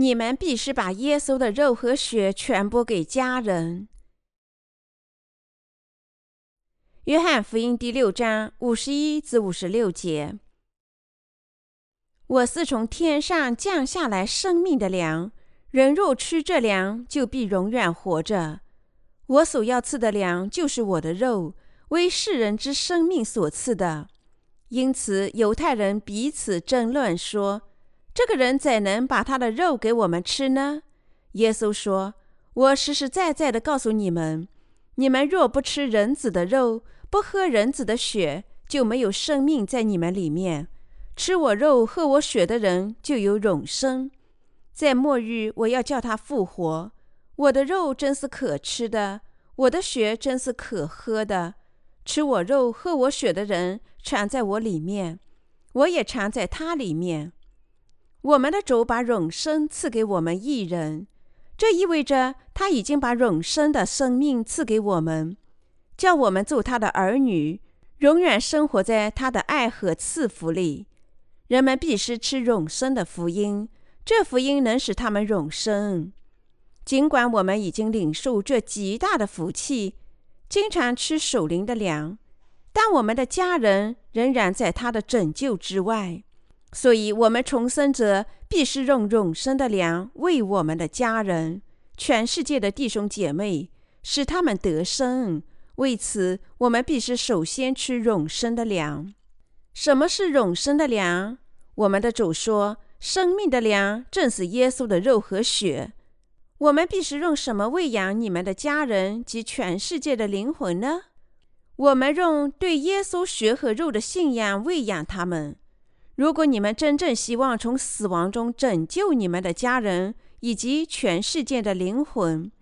你们必须把耶稣的肉和血传播给家人。约翰福音第六章五十一至五十六节：我是从天上降下来生命的粮，人若吃这粮，就必永远活着。我所要赐的粮，就是我的肉，为世人之生命所赐的。因此，犹太人彼此争论说：“这个人怎能把他的肉给我们吃呢？”耶稣说：“我实实在在的告诉你们，你们若不吃人子的肉，不喝人子的血，就没有生命在你们里面。吃我肉、喝我血的人，就有永生。在末日，我要叫他复活。我的肉真是可吃的，我的血真是可喝的。吃我肉、喝我血的人。”藏在我里面，我也藏在他里面。我们的主把永生赐给我们一人，这意味着他已经把永生的生命赐给我们，叫我们做他的儿女，永远生活在他的爱和赐福里。人们必须吃永生的福音，这福音能使他们永生。尽管我们已经领受这极大的福气，经常吃守灵的粮。但我们的家人仍然在他的拯救之外，所以，我们重生者必须用永生的粮为我们的家人、全世界的弟兄姐妹，使他们得生。为此，我们必须首先吃永生的粮。什么是永生的粮？我们的主说：“生命的粮正是耶稣的肉和血。”我们必须用什么喂养你们的家人及全世界的灵魂呢？我们用对耶稣血和肉的信仰喂养他们。如果你们真正希望从死亡中拯救你们的家人以及全世界的灵魂，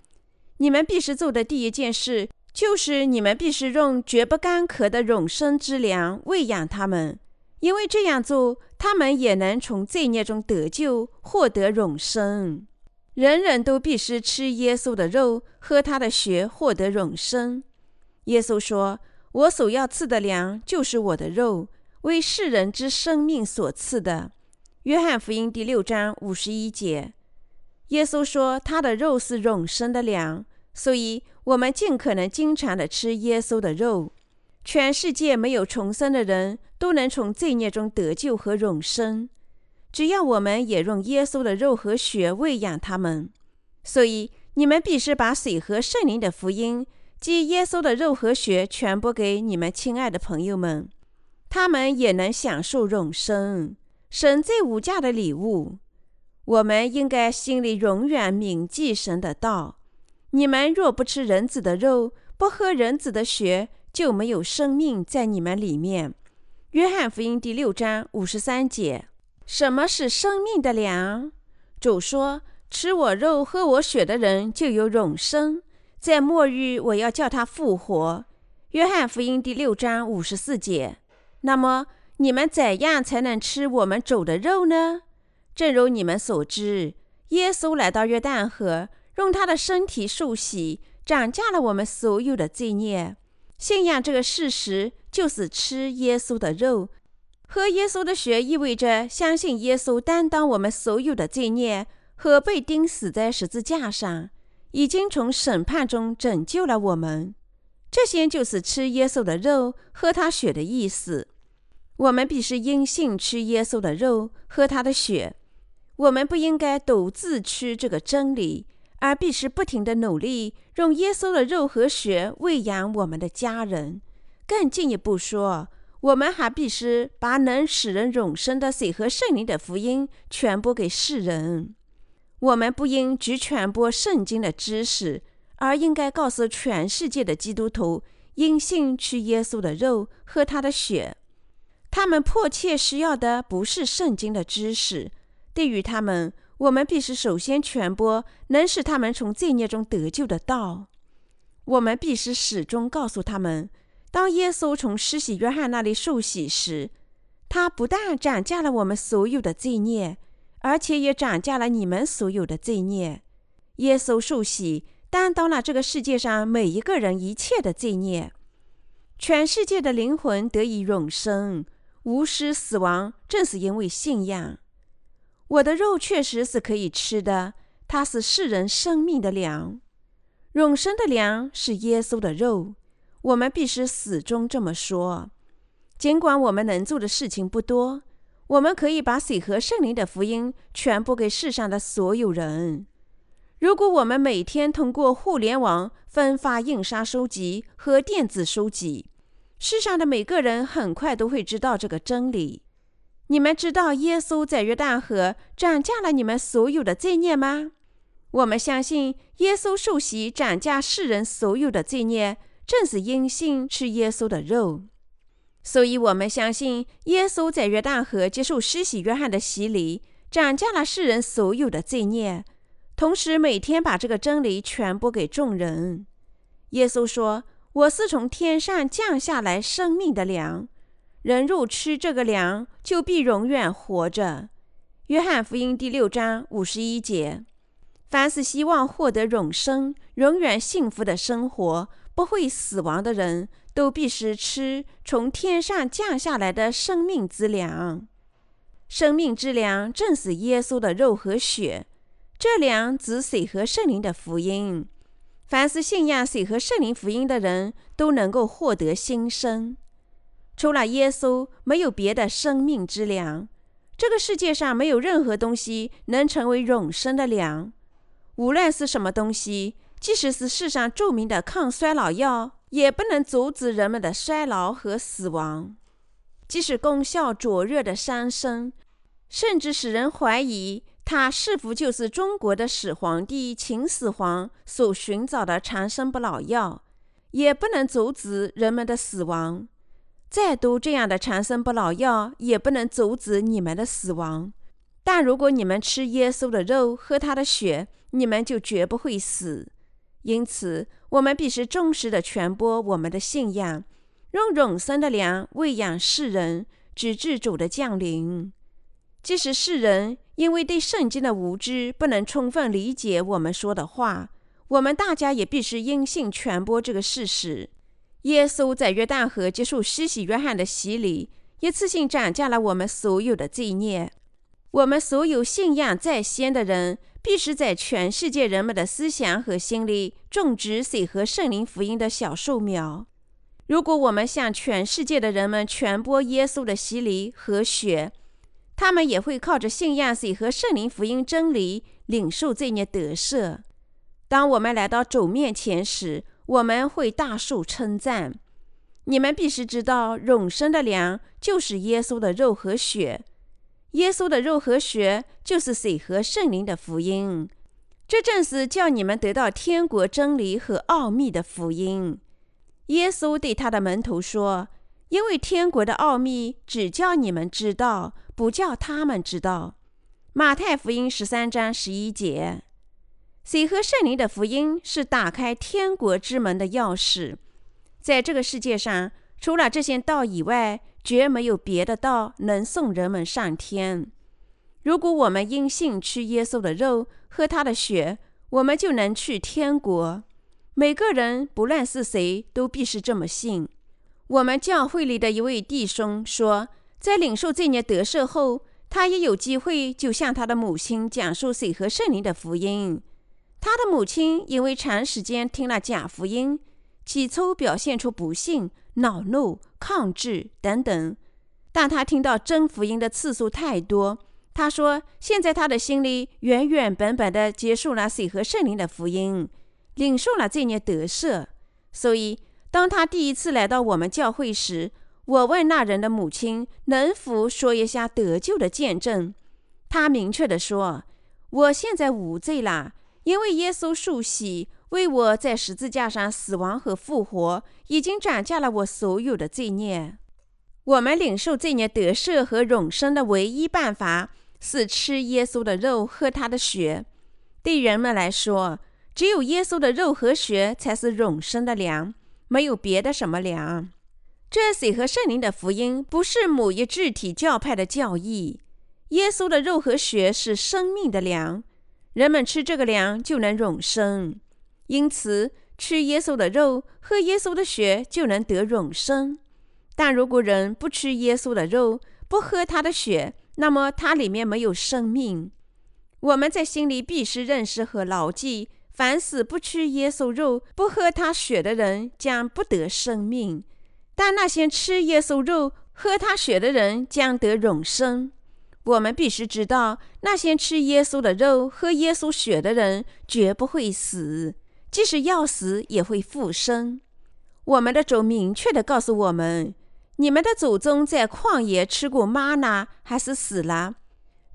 你们必须做的第一件事就是：你们必须用绝不干渴的永生之粮喂养他们，因为这样做，他们也能从罪孽中得救，获得永生。人人都必须吃耶稣的肉，喝他的血，获得永生。耶稣说。我所要赐的粮，就是我的肉，为世人之生命所赐的。约翰福音第六章五十一节，耶稣说他的肉是永生的粮，所以我们尽可能经常的吃耶稣的肉。全世界没有重生的人都能从罪孽中得救和永生，只要我们也用耶稣的肉和血喂养他们。所以你们必须把水和圣灵的福音。即耶稣的肉和血传播给你们亲爱的朋友们，他们也能享受永生，神最无价的礼物。我们应该心里永远铭记神的道。你们若不吃人子的肉，不喝人子的血，就没有生命在你们里面。约翰福音第六章五十三节。什么是生命的粮？主说：“吃我肉、喝我血的人，就有永生。”在末日，我要叫他复活。约翰福音第六章五十四节。那么，你们怎样才能吃我们主的肉呢？正如你们所知，耶稣来到约旦河，用他的身体受洗，涨价了我们所有的罪孽。信仰这个事实，就是吃耶稣的肉，喝耶稣的血，意味着相信耶稣担当我们所有的罪孽和被钉死在十字架上。已经从审判中拯救了我们，这些就是吃耶稣的肉、喝他血的意思。我们必须因信吃耶稣的肉、喝他的血。我们不应该独自吃这个真理，而必须不停的努力，用耶稣的肉和血喂养我们的家人。更进一步说，我们还必须把能使人永生的水和圣灵的福音传播给世人。我们不应只传播圣经的知识，而应该告诉全世界的基督徒，因信吃耶稣的肉，喝他的血。他们迫切需要的不是圣经的知识，对于他们，我们必须首先传播能使他们从罪孽中得救的道。我们必须始终告诉他们，当耶稣从施洗约翰那里受洗时，他不但斩价了我们所有的罪孽。而且也涨价了你们所有的罪孽。耶稣受洗，担当了这个世界上每一个人一切的罪孽。全世界的灵魂得以永生，无失死亡，正是因为信仰。我的肉确实是可以吃的，它是世人生命的粮。永生的粮是耶稣的肉，我们必须始终这么说。尽管我们能做的事情不多，我们可以把水和圣灵的福音传播给世上的所有人。如果我们每天通过互联网分发印刷书籍和电子书籍，世上的每个人很快都会知道这个真理。你们知道耶稣在约旦河斩价了你们所有的罪孽吗？我们相信耶稣受洗斩价世人所有的罪孽，正是因信吃耶稣的肉。所以，我们相信耶稣在约旦河接受施洗约翰的洗礼，斩价了世人所有的罪孽。同时，每天把这个真理传播给众人。耶稣说：“我是从天上降下来生命的粮，人若吃这个粮，就必永远活着。”约翰福音第六章五十一节。凡是希望获得永生、永远幸福的生活、不会死亡的人，都必须吃从天上降下来的生命之粮。生命之粮正是耶稣的肉和血。这粮指水和圣灵的福音，凡是信仰水和圣灵福音的人都能够获得新生。除了耶稣，没有别的生命之粮。这个世界上没有任何东西能成为永生的粮。无论是什么东西，即使是世上著名的抗衰老药，也不能阻止人们的衰老和死亡。即使功效灼热的山参，甚至使人怀疑。它是否就是中国的始皇帝秦始皇所寻找的长生不老药？也不能阻止人们的死亡。再多这样的长生不老药，也不能阻止你们的死亡。但如果你们吃耶稣的肉，喝他的血，你们就绝不会死。因此，我们必须忠实地传播我们的信仰，用永生的粮喂养世人，直至主的降临。即使世人。因为对圣经的无知，不能充分理解我们说的话。我们大家也必须因信传播这个事实。耶稣在约旦河接受施洗约翰的洗礼，一次性斩下了我们所有的罪孽。我们所有信仰在先的人，必须在全世界人们的思想和心里种植水和圣灵福音的小树苗。如果我们向全世界的人们传播耶稣的洗礼和血，他们也会靠着信仰水和圣灵福音真理，领受这孽得赦。当我们来到主面前时，我们会大受称赞。你们必须知道，永生的粮就是耶稣的肉和血。耶稣的肉和血就是水和圣灵的福音。这正是叫你们得到天国真理和奥秘的福音。耶稣对他的门徒说：“因为天国的奥秘只叫你们知道。”不叫他们知道，《马太福音》十三章十一节，水和圣灵的福音是打开天国之门的钥匙。在这个世界上，除了这些道以外，绝没有别的道能送人们上天。如果我们因信吃耶稣的肉，喝他的血，我们就能去天国。每个人，不论是谁，都必须这么信。我们教会里的一位弟兄说。在领受这年得赦后，他也有机会就向他的母亲讲述水和圣灵的福音。他的母亲因为长时间听了假福音，起初表现出不信、恼怒、抗拒等等。但他听到真福音的次数太多，他说：“现在他的心里原原本本的接受了水和圣灵的福音，领受了这年得赦。所以，当他第一次来到我们教会时，我问那人的母亲能否说一下得救的见证，他明确地说：“我现在无罪了，因为耶稣受洗为我在十字架上死亡和复活，已经斩下了我所有的罪孽。我们领受罪孽得赦和永生的唯一办法是吃耶稣的肉，喝他的血。对人们来说，只有耶稣的肉和血才是永生的粮，没有别的什么粮。”这水和圣灵的福音不是某一具体教派的教义。耶稣的肉和血是生命的粮，人们吃这个粮就能永生。因此，吃耶稣的肉、喝耶稣的血就能得永生。但如果人不吃耶稣的肉、不喝他的血，那么它里面没有生命。我们在心里必须认识和牢记：凡死不吃耶稣肉、不喝他血的人，将不得生命；但那些吃耶稣肉、喝他血的人，将得永生。我们必须知道，那些吃耶稣的肉、喝耶稣血的人，绝不会死，即使要死，也会复生。我们的主明确地告诉我们：你们的祖宗在旷野吃过玛纳，还是死了？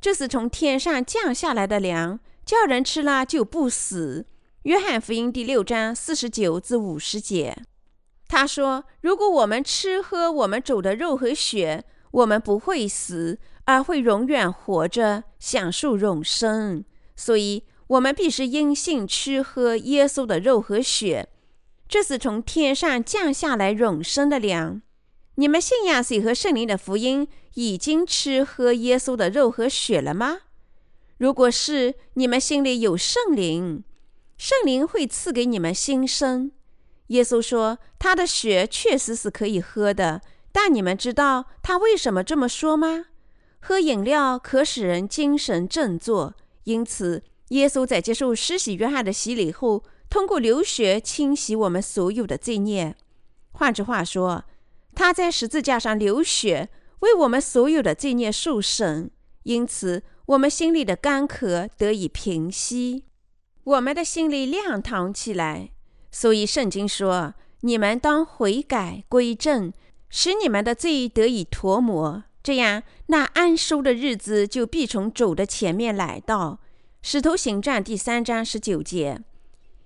这是从天上降下来的粮，叫人吃了就不死。约翰福音第六章四十九至五十节，他说：“如果我们吃喝我们主的肉和血，我们不会死，而会永远活着，享受永生。所以，我们必须因信吃喝耶稣的肉和血，这是从天上降下来永生的粮。你们信仰谁和圣灵的福音？”已经吃喝耶稣的肉和血了吗？如果是，你们心里有圣灵，圣灵会赐给你们新生。耶稣说，他的血确实是可以喝的，但你们知道他为什么这么说吗？喝饮料可使人精神振作，因此耶稣在接受施洗约翰的洗礼后，通过流血清洗我们所有的罪孽。换句话说，他在十字架上流血。为我们所有的罪孽受审，因此我们心里的干渴得以平息，我们的心里亮堂起来。所以圣经说：“你们当悔改归正，使你们的罪得以涂抹，这样那安舒的日子就必从主的前面来到。”使徒行传第三章十九节。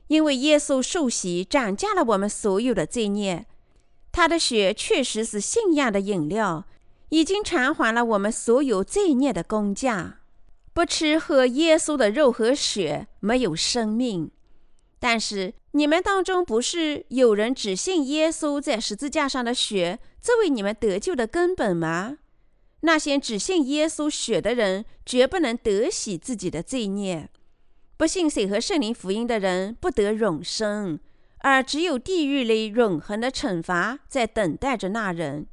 因为耶稣受洗涨价了我们所有的罪孽，他的血确实是信仰的饮料。已经偿还了我们所有罪孽的工价。不吃喝耶稣的肉和血，没有生命。但是你们当中不是有人只信耶稣在十字架上的血作为你们得救的根本吗？那些只信耶稣血的人，绝不能得洗自己的罪孽。不信水和圣灵福音的人，不得永生，而只有地狱里永恒的惩罚在等待着那人。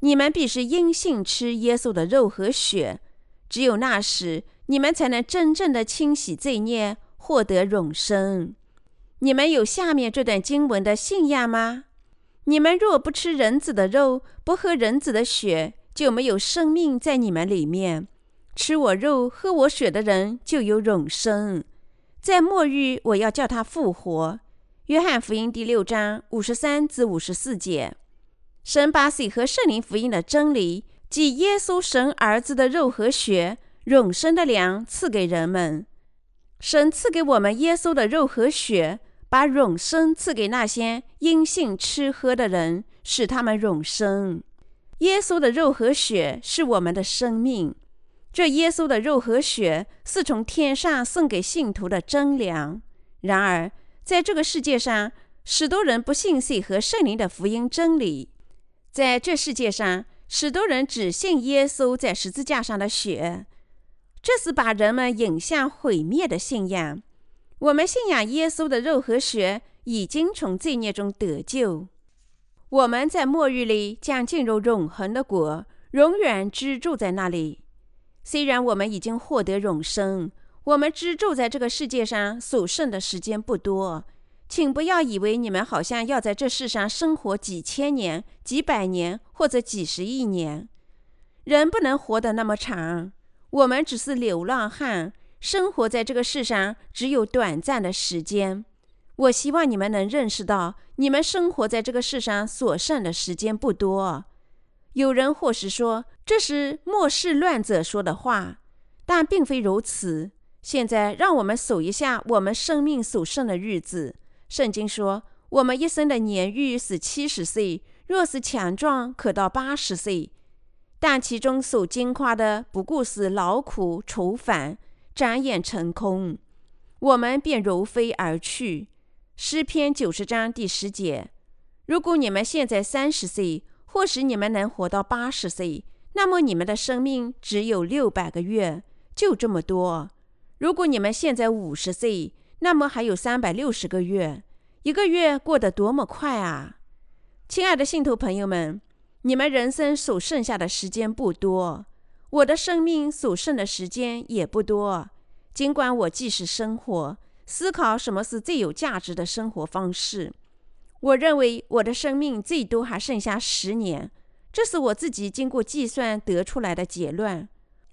你们必须因信吃耶稣的肉和血，只有那时，你们才能真正的清洗罪孽，获得永生。你们有下面这段经文的信仰吗？你们若不吃人子的肉，不喝人子的血，就没有生命在你们里面。吃我肉、喝我血的人，就有永生。在末日，我要叫他复活。约翰福音第六章五十三至五十四节。神把水和圣灵福音的真理，即耶稣神儿子的肉和血、永生的粮赐给人们。神赐给我们耶稣的肉和血，把永生赐给那些因信吃喝的人，使他们永生。耶稣的肉和血是我们的生命。这耶稣的肉和血是从天上送给信徒的真粮。然而，在这个世界上，许多人不信水和圣灵的福音真理。在这世界上，许多人只信耶稣在十字架上的血，这是把人们引向毁灭的信仰。我们信仰耶稣的肉和血，已经从罪孽中得救。我们在末日里将进入永恒的国，永远居住在那里。虽然我们已经获得永生，我们居住在这个世界上所剩的时间不多。请不要以为你们好像要在这世上生活几千年、几百年或者几十亿年。人不能活得那么长。我们只是流浪汉，生活在这个世上只有短暂的时间。我希望你们能认识到，你们生活在这个世上所剩的时间不多。有人或许说这是末世乱者说的话，但并非如此。现在，让我们数一下我们生命所剩的日子。圣经说，我们一生的年日是七十岁，若是强壮，可到八十岁。但其中所经夸的不过是劳苦愁烦，转眼成空，我们便如飞而去。诗篇九十章第十节：如果你们现在三十岁，或许你们能活到八十岁，那么你们的生命只有六百个月，就这么多。如果你们现在五十岁，那么还有三百六十个月，一个月过得多么快啊！亲爱的信徒朋友们，你们人生所剩下的时间不多。我的生命所剩的时间也不多。尽管我即使生活，思考什么是最有价值的生活方式，我认为我的生命最多还剩下十年，这是我自己经过计算得出来的结论。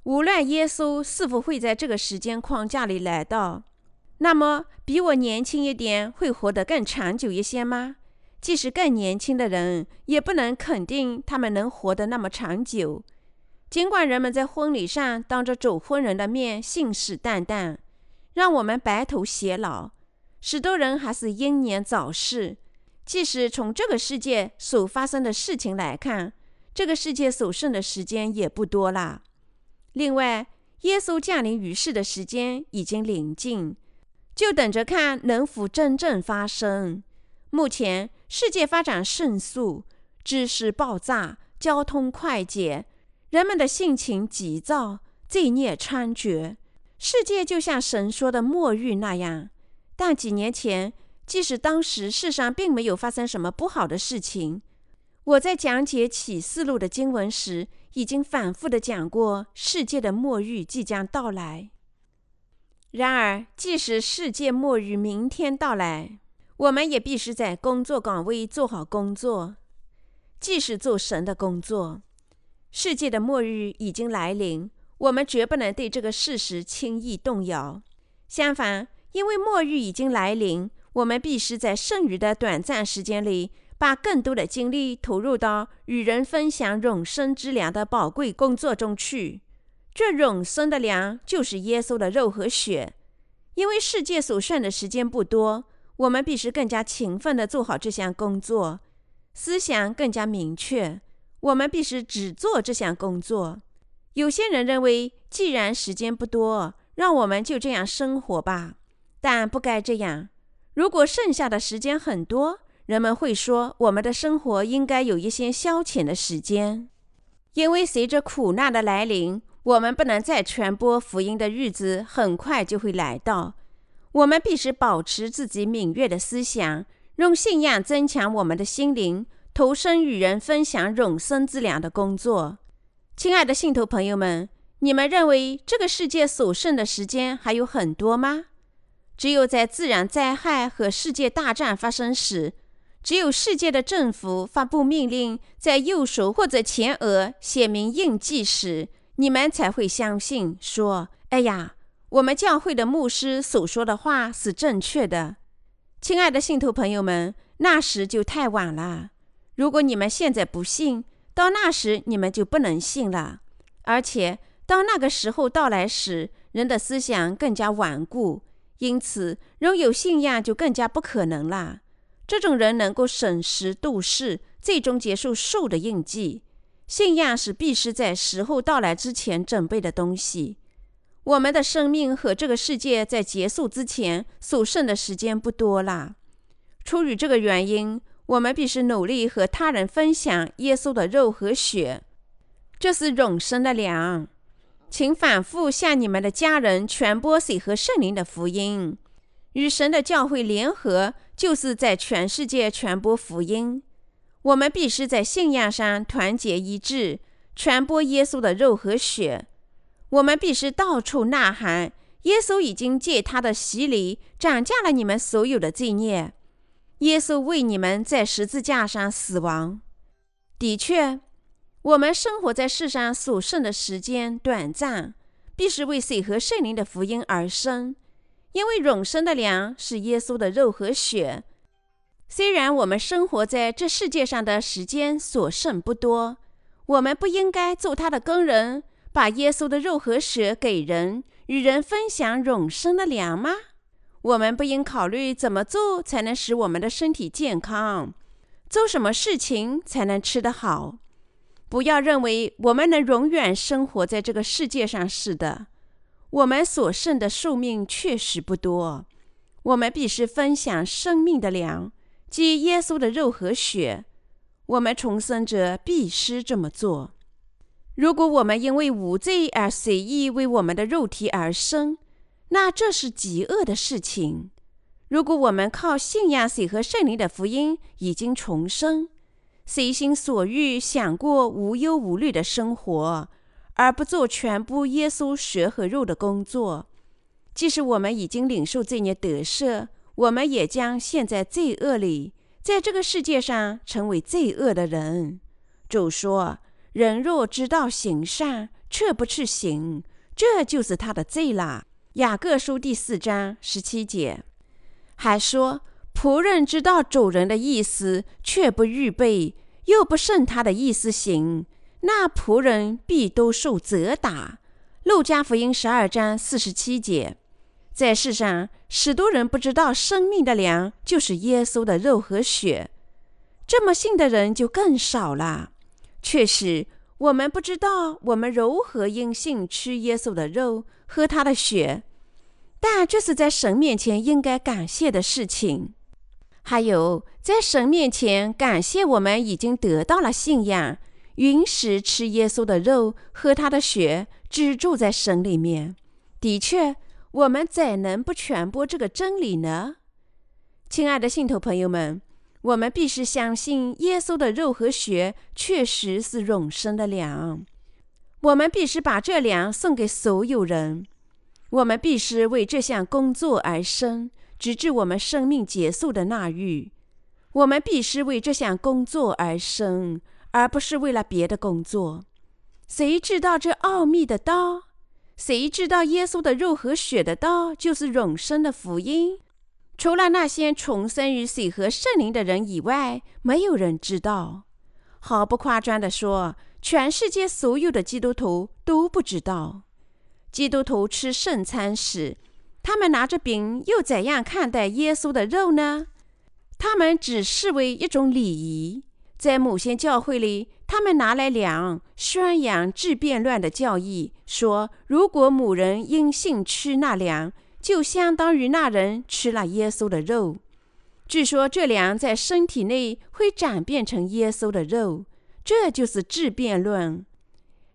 无论耶稣是否会在这个时间框架里来到，那么比我年轻一点会活得更长久一些吗？即使更年轻的人，也不能肯定他们能活得那么长久。尽管人们在婚礼上当着主婚人的面信誓旦旦，让我们白头偕老，许多人还是英年早逝。即使从这个世界所发生的事情来看，这个世界所剩的时间也不多了。另外，耶稣降临于世的时间已经临近，就等着看能否真正发生。目前，世界发展迅速，知识爆炸，交通快捷，人们的性情急躁，罪孽猖獗，世界就像神说的末日那样。但几年前，即使当时世上并没有发生什么不好的事情，我在讲解启示录的经文时，已经反复的讲过，世界的末日即将到来。然而，即使世界末日明天到来，我们也必须在工作岗位做好工作，既是做神的工作。世界的末日已经来临，我们绝不能对这个事实轻易动摇。相反，因为末日已经来临，我们必须在剩余的短暂时间里，把更多的精力投入到与人分享永生之粮的宝贵工作中去。这永生的粮就是耶稣的肉和血。因为世界所剩的时间不多。我们必须更加勤奋地做好这项工作，思想更加明确。我们必须只做这项工作。有些人认为，既然时间不多，让我们就这样生活吧。但不该这样。如果剩下的时间很多，人们会说，我们的生活应该有一些消遣的时间。因为随着苦难的来临，我们不能再传播福音的日子很快就会来到。我们必须保持自己敏锐的思想，用信仰增强我们的心灵，投身与人分享永生之粮的工作。亲爱的信徒朋友们，你们认为这个世界所剩的时间还有很多吗？只有在自然灾害和世界大战发生时，只有世界的政府发布命令，在右手或者前额写明印记时，你们才会相信说：“哎呀。”我们教会的牧师所说的话是正确的，亲爱的信徒朋友们，那时就太晚了。如果你们现在不信，到那时你们就不能信了。而且，当那个时候到来时，人的思想更加顽固，因此仍有信仰就更加不可能了。这种人能够审时度势，最终结束树的印记。信仰是必须在时候到来之前准备的东西。我们的生命和这个世界在结束之前所剩的时间不多了。出于这个原因，我们必须努力和他人分享耶稣的肉和血，这是永生的粮。请反复向你们的家人传播水和圣灵的福音。与神的教会联合，就是在全世界传播福音。我们必须在信仰上团结一致，传播耶稣的肉和血。我们必须到处呐喊：耶稣已经借他的洗礼涨价了你们所有的罪孽。耶稣为你们在十字架上死亡。的确，我们生活在世上所剩的时间短暂，必须为水和圣灵的福音而生，因为永生的粮是耶稣的肉和血。虽然我们生活在这世界上的时间所剩不多，我们不应该做他的工人。把耶稣的肉和血给人，与人分享永生的粮吗？我们不应考虑怎么做才能使我们的身体健康，做什么事情才能吃得好。不要认为我们能永远生活在这个世界上似的。我们所剩的寿命确实不多。我们必须分享生命的粮，即耶稣的肉和血。我们重生者必须这么做。如果我们因为无罪而随意为我们的肉体而生，那这是极恶的事情。如果我们靠信仰水和圣灵的福音已经重生，随心所欲想过无忧无虑的生活，而不做全部耶稣血和肉的工作。即使我们已经领受罪孽得赦，我们也将陷在罪恶里，在这个世界上成为罪恶的人。主说：“人若知道行善，却不去行，这就是他的罪啦。”雅各书第四章十七节。还说：“仆人知道主人的意思，却不预备，又不顺他的意思行，那仆人必都受责打。”路加福音十二章四十七节。在世上，许多人不知道生命的粮就是耶稣的肉和血，这么信的人就更少了。确实，我们不知道我们如何因信吃耶稣的肉，喝他的血，但这是在神面前应该感谢的事情。还有，在神面前感谢我们已经得到了信仰，允许吃耶稣的肉，喝他的血，居住在神里面。的确。我们怎能不传播这个真理呢？亲爱的信徒朋友们，我们必须相信耶稣的肉和血确实是永生的粮。我们必须把这粮送给所有人。我们必须为这项工作而生，直至我们生命结束的那日。我们必须为这项工作而生，而不是为了别的工作。谁知道这奥秘的道？谁知道耶稣的肉和血的道就是永生的福音？除了那些重生于水和圣灵的人以外，没有人知道。毫不夸张地说，全世界所有的基督徒都不知道。基督徒吃圣餐时，他们拿着饼，又怎样看待耶稣的肉呢？他们只视为一种礼仪。在某些教会里，他们拿来量，宣扬治变乱的教义，说如果某人因信吃那粮，就相当于那人吃了耶稣的肉。据说这粮在身体内会转变成耶稣的肉，这就是质变论。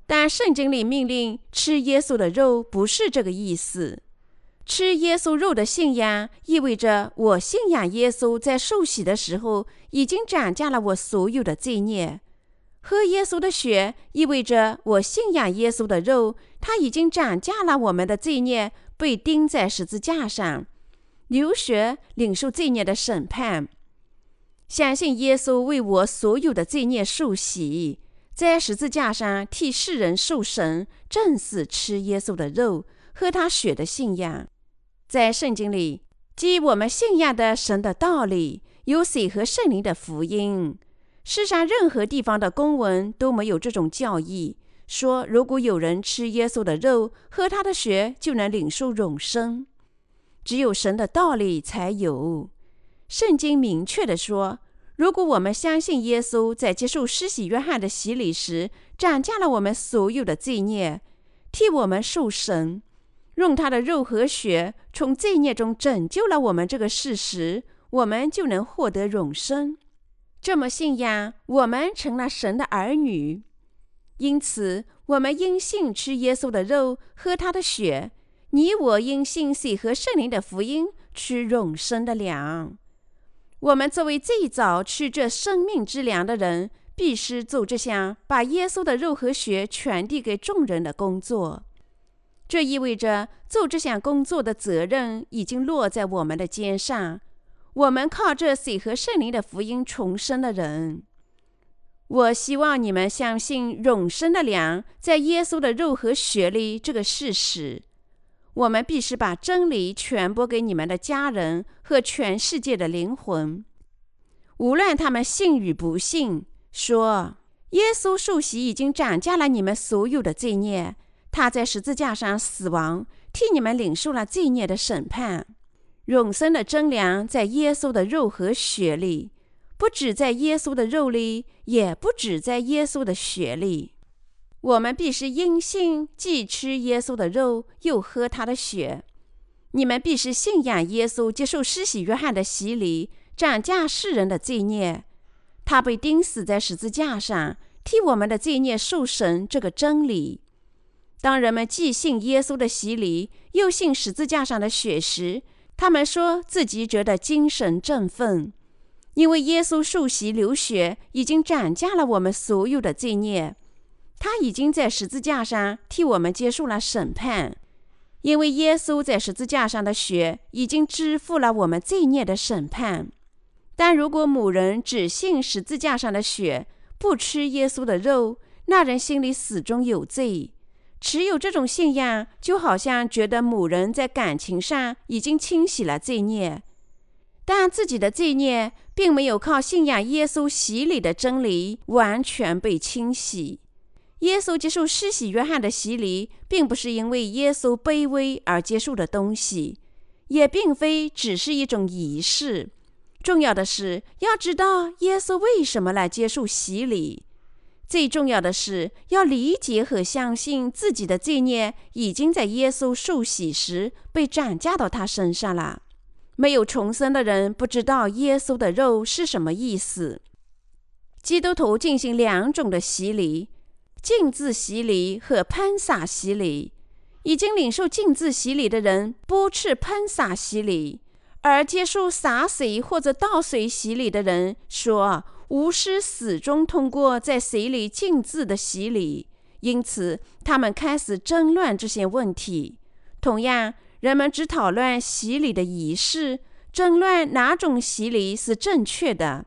但圣经里命令吃耶稣的肉，不是这个意思。吃耶稣肉的信仰意味着我信仰耶稣，在受洗的时候已经斩价了我所有的罪孽；喝耶稣的血意味着我信仰耶稣的肉，他已经斩价了我们的罪孽，被钉在十字架上，流血领受罪孽的审判。相信耶稣为我所有的罪孽受洗，在十字架上替世人受审，正是吃耶稣的肉、喝他血的信仰。在圣经里，基于我们信仰的神的道理，有水和圣灵的福音。世上任何地方的公文都没有这种教义，说如果有人吃耶稣的肉、喝他的血，就能领受永生。只有神的道理才有。圣经明确地说，如果我们相信耶稣在接受施洗约翰的洗礼时，斩下了我们所有的罪孽，替我们受神。用他的肉和血从罪孽中拯救了我们这个事实，我们就能获得永生。这么信仰，我们成了神的儿女。因此，我们因信吃耶稣的肉，喝他的血。你我因信水和圣灵的福音，吃永生的粮。我们作为最早吃这生命之粮的人，必须做这项把耶稣的肉和血传递给众人的工作。这意味着做这项工作的责任已经落在我们的肩上。我们靠着水和圣灵的福音重生的人。我希望你们相信永生的粮在耶稣的肉和血里这个事实。我们必须把真理传播给你们的家人和全世界的灵魂，无论他们信与不信。说耶稣受洗已经涨价了你们所有的罪孽。他在十字架上死亡，替你们领受了罪孽的审判。永生的真粮在耶稣的肉和血里，不止在耶稣的肉里，也不止在耶稣的血里。我们必须因信，既吃耶稣的肉，又喝他的血。你们必须信仰耶稣，接受施洗约翰的洗礼，斩价世人的罪孽。他被钉死在十字架上，替我们的罪孽受审。这个真理。当人们既信耶稣的洗礼，又信十字架上的血时，他们说自己觉得精神振奋，因为耶稣受洗流血已经斩价了我们所有的罪孽。他已经在十字架上替我们接受了审判，因为耶稣在十字架上的血已经支付了我们罪孽的审判。但如果某人只信十字架上的血，不吃耶稣的肉，那人心里始终有罪。持有这种信仰，就好像觉得某人在感情上已经清洗了罪孽，但自己的罪孽并没有靠信仰耶稣洗礼的真理完全被清洗。耶稣接受施洗约翰的洗礼，并不是因为耶稣卑微而接受的东西，也并非只是一种仪式。重要的是要知道耶稣为什么来接受洗礼。最重要的是要理解和相信自己的罪孽已经在耶稣受洗时被转嫁到他身上了。没有重生的人不知道耶稣的肉是什么意思。基督徒进行两种的洗礼。浸渍洗礼和喷洒洗礼，已经领受浸渍洗礼的人不吃喷洒洗礼，而接受洒水或者倒水洗礼的人说，巫师始终通过在水里浸渍的洗礼，因此他们开始争论这些问题。同样，人们只讨论洗礼的仪式，争论哪种洗礼是正确的，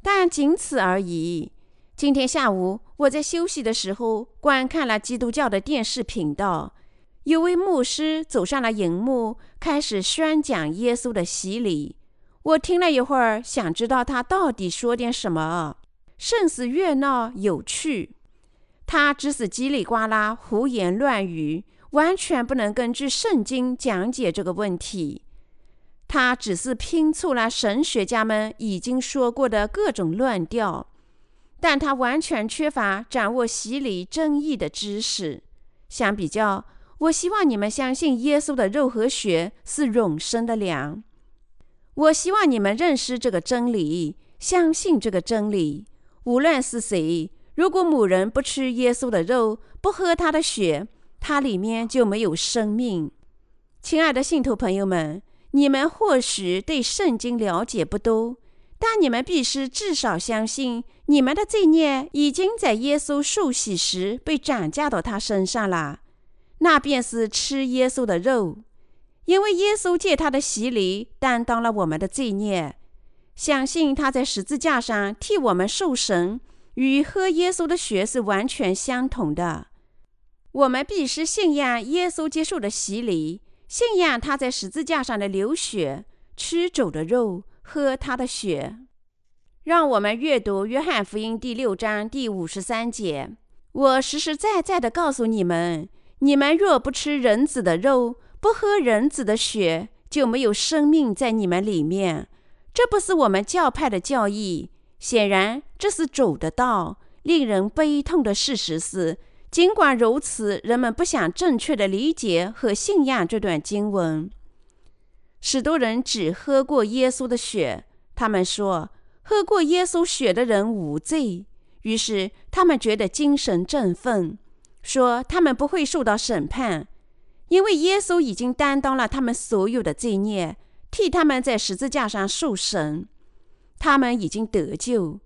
但仅此而已。今天下午，我在休息的时候观看了基督教的电视频道。有位牧师走上了荧幕，开始宣讲耶稣的洗礼。我听了一会儿，想知道他到底说点什么。甚是热闹有趣。他只是叽里呱啦胡言乱语，完全不能根据圣经讲解这个问题。他只是拼凑了神学家们已经说过的各种论调。但他完全缺乏掌握洗礼争议的知识。相比较，我希望你们相信耶稣的肉和血是永生的粮。我希望你们认识这个真理，相信这个真理。无论是谁，如果某人不吃耶稣的肉，不喝他的血，它里面就没有生命。亲爱的信徒朋友们，你们或许对圣经了解不多。但你们必须至少相信，你们的罪孽已经在耶稣受洗时被转嫁到他身上了。那便是吃耶稣的肉，因为耶稣借他的洗礼担当了我们的罪孽。相信他在十字架上替我们受神，与喝耶稣的血是完全相同的。我们必须信仰耶稣接受的洗礼，信仰他在十字架上的流血，吃主的肉。喝他的血，让我们阅读《约翰福音》第六章第五十三节。我实实在在的告诉你们：你们若不吃人子的肉，不喝人子的血，就没有生命在你们里面。这不是我们教派的教义，显然这是主的道。令人悲痛的事实是，尽管如此，人们不想正确的理解和信仰这段经文。许多人只喝过耶稣的血，他们说喝过耶稣血的人无罪，于是他们觉得精神振奋，说他们不会受到审判，因为耶稣已经担当了他们所有的罪孽，替他们在十字架上受审，他们已经得救，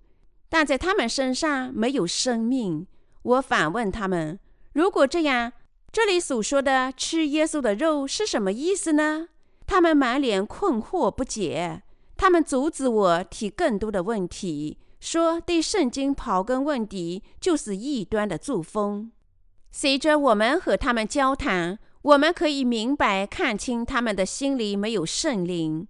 但在他们身上没有生命。我反问他们：如果这样，这里所说的吃耶稣的肉是什么意思呢？他们满脸困惑不解，他们阻止我提更多的问题，说对圣经刨根问底就是异端的作风。随着我们和他们交谈，我们可以明白看清他们的心里没有圣灵。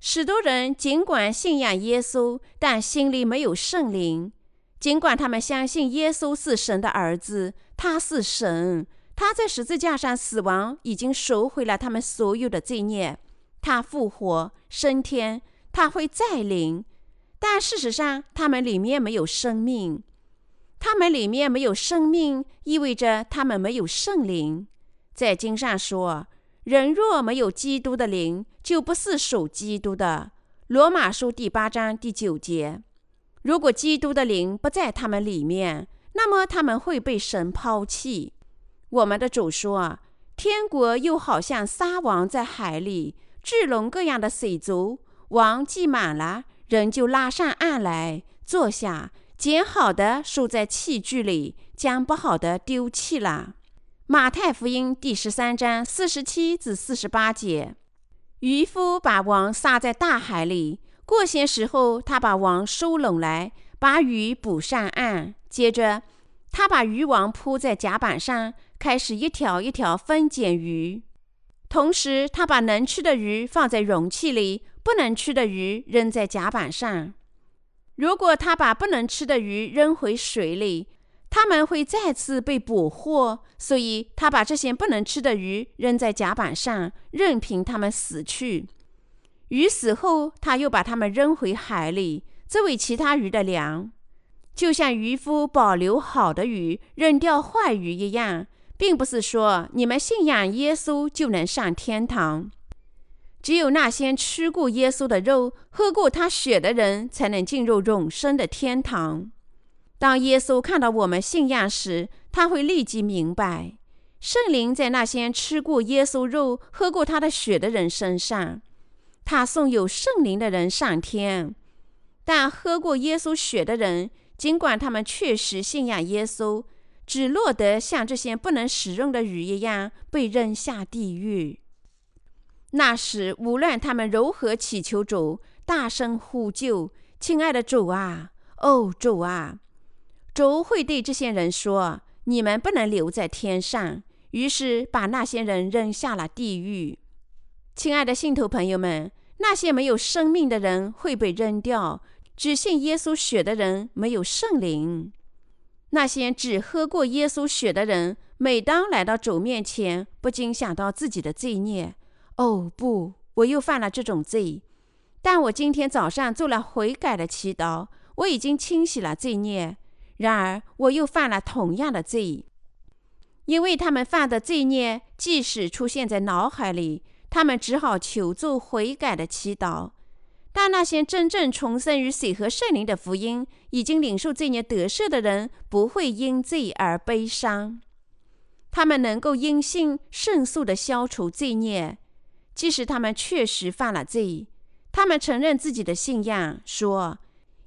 许多人尽管信仰耶稣，但心里没有圣灵。尽管他们相信耶稣是神的儿子，他是神。他在十字架上死亡，已经赎回了他们所有的罪孽。他复活升天，他会再临。但事实上，他们里面没有生命。他们里面没有生命，意味着他们没有圣灵。在经上说：“人若没有基督的灵，就不是属基督的。”罗马书第八章第九节。如果基督的灵不在他们里面，那么他们会被神抛弃。我们的主说：“天国又好像撒网在海里，聚拢各样的水族。网系满了，人就拉上岸来，坐下，捡好的收在器具里，将不好的丢弃了。马太福音第十三章四十七至四十八节，渔夫把网撒在大海里，过些时候，他把网收拢来，把鱼捕上岸。接着，他把渔网铺在甲板上，开始一条一条分拣鱼。同时，他把能吃的鱼放在容器里，不能吃的鱼扔在甲板上。如果他把不能吃的鱼扔回水里，它们会再次被捕获。所以，他把这些不能吃的鱼扔在甲板上，任凭它们死去。鱼死后，他又把它们扔回海里，作为其他鱼的粮。就像渔夫保留好的鱼，扔掉坏鱼一样，并不是说你们信仰耶稣就能上天堂。只有那些吃过耶稣的肉、喝过他血的人，才能进入永生的天堂。当耶稣看到我们信仰时，他会立即明白，圣灵在那些吃过耶稣肉、喝过他的血的人身上。他送有圣灵的人上天，但喝过耶稣血的人。尽管他们确实信仰耶稣，只落得像这些不能使用的鱼一样被扔下地狱。那时，无论他们如何祈求主，大声呼救：“亲爱的主啊，哦主啊！”主会对这些人说：“你们不能留在天上。”于是把那些人扔下了地狱。亲爱的信徒朋友们，那些没有生命的人会被扔掉。只信耶稣血的人没有圣灵。那些只喝过耶稣血的人，每当来到主面前，不禁想到自己的罪孽。哦，不，我又犯了这种罪。但我今天早上做了悔改的祈祷，我已经清洗了罪孽。然而，我又犯了同样的罪。因为他们犯的罪孽，即使出现在脑海里，他们只好求助悔改的祈祷。但那些真正重生于水和圣灵的福音，已经领受罪孽得赦的人，不会因罪而悲伤。他们能够因信迅速地消除罪孽，即使他们确实犯了罪。他们承认自己的信仰，说：“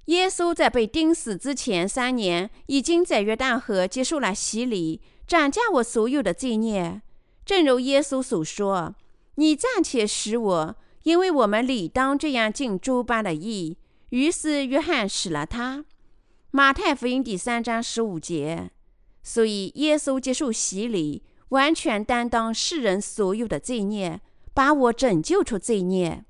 耶稣在被钉死之前三年，已经在约旦河接受了洗礼，斩价我所有的罪孽。正如耶稣所说：‘你暂且使我。’”因为我们理当这样尽诸般的义，于是约翰使了他。马太福音第三章十五节。所以耶稣接受洗礼，完全担当世人所有的罪孽，把我拯救出罪孽。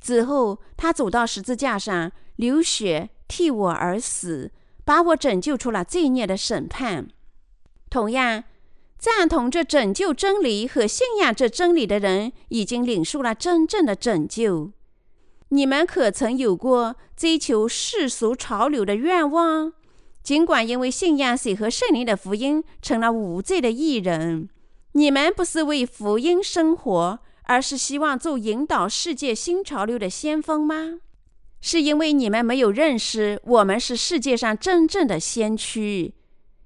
之后，他走到十字架上，流血替我而死，把我拯救出了罪孽的审判。同样。赞同这拯救真理和信仰这真理的人，已经领受了真正的拯救。你们可曾有过追求世俗潮流的愿望？尽管因为信仰水和圣灵的福音，成了无罪的艺人，你们不是为福音生活，而是希望做引导世界新潮流的先锋吗？是因为你们没有认识我们是世界上真正的先驱。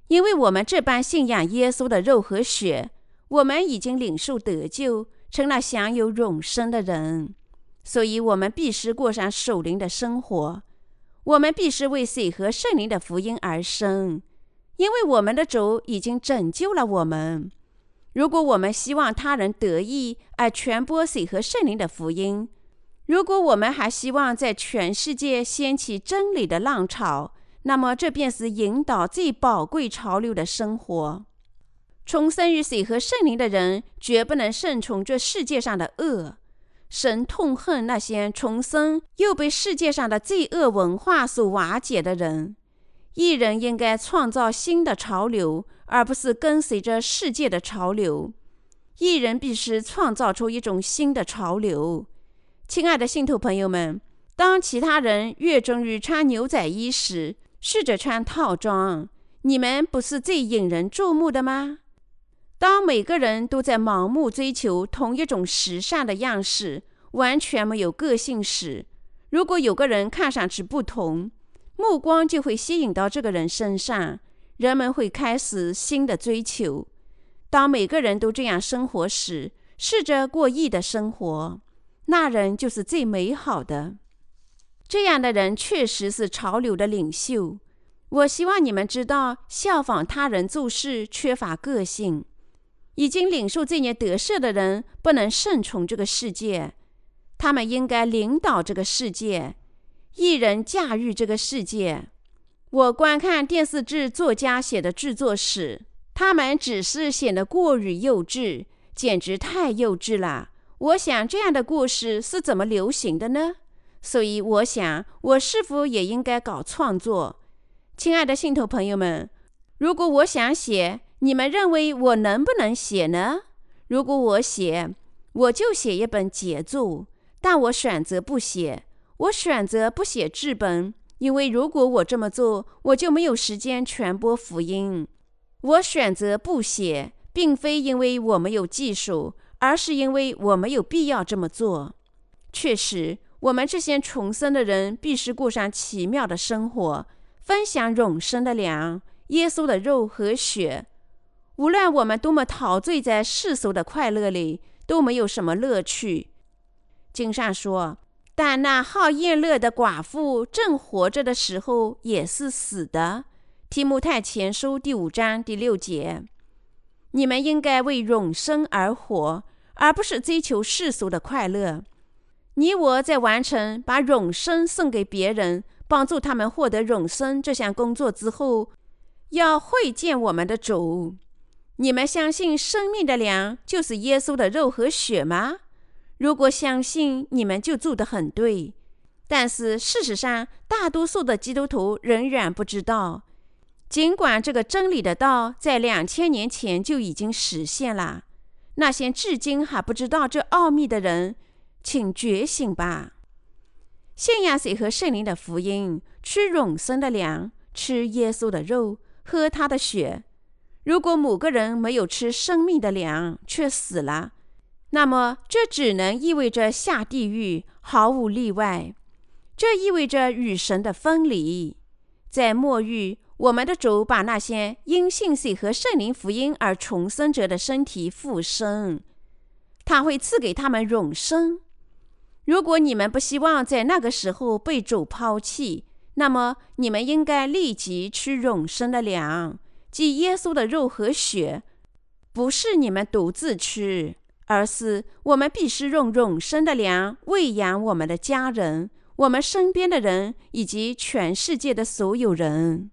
因为我们这般信仰耶稣的肉和血，我们已经领受得救，成了享有永生的人，所以我们必须过上守灵的生活。我们必须为水和圣灵的福音而生，因为我们的主已经拯救了我们。如果我们希望他人得益而传播水和圣灵的福音，如果我们还希望在全世界掀起真理的浪潮，那么，这便是引导最宝贵潮流的生活。重生于水和圣灵的人，绝不能顺从这世界上的恶。神痛恨那些重生又被世界上的罪恶文化所瓦解的人。一人应该创造新的潮流，而不是跟随着世界的潮流。一人必须创造出一种新的潮流。亲爱的信徒朋友们，当其他人热衷于穿牛仔衣时，试着穿套装，你们不是最引人注目的吗？当每个人都在盲目追求同一种时尚的样式，完全没有个性时，如果有个人看上去不同，目光就会吸引到这个人身上，人们会开始新的追求。当每个人都这样生活时，试着过义的生活，那人就是最美好的。这样的人确实是潮流的领袖。我希望你们知道，效仿他人做事缺乏个性。已经领受这年得赦的人，不能顺从这个世界，他们应该领导这个世界，一人驾驭这个世界。我观看电视剧作家写的制作史，他们只是显得过于幼稚，简直太幼稚了。我想，这样的故事是怎么流行的呢？所以，我想，我是否也应该搞创作？亲爱的信徒朋友们，如果我想写，你们认为我能不能写呢？如果我写，我就写一本杰作。但我选择不写，我选择不写剧本，因为如果我这么做，我就没有时间传播福音。我选择不写，并非因为我没有技术，而是因为我没有必要这么做。确实，我们这些重生的人必须过上奇妙的生活。分享永生的粮，耶稣的肉和血。无论我们多么陶醉在世俗的快乐里，都没有什么乐趣。经上说：“但那好宴乐的寡妇正活着的时候，也是死的。”提摩太前书第五章第六节。你们应该为永生而活，而不是追求世俗的快乐。你我在完成把永生送给别人。帮助他们获得永生这项工作之后，要会见我们的主。你们相信生命的粮就是耶稣的肉和血吗？如果相信，你们就做得很对。但是事实上，大多数的基督徒仍然不知道。尽管这个真理的道在两千年前就已经实现了，那些至今还不知道这奥秘的人，请觉醒吧。信仰谁和圣灵的福音，吃永生的粮，吃耶稣的肉，喝他的血。如果某个人没有吃生命的粮却死了，那么这只能意味着下地狱，毫无例外。这意味着与神的分离。在末日，我们的主把那些因信水和圣灵福音而重生者的身体复生，他会赐给他们永生。如果你们不希望在那个时候被主抛弃，那么你们应该立即吃永生的粮，即耶稣的肉和血。不是你们独自吃，而是我们必须用永生的粮喂养我们的家人、我们身边的人以及全世界的所有人。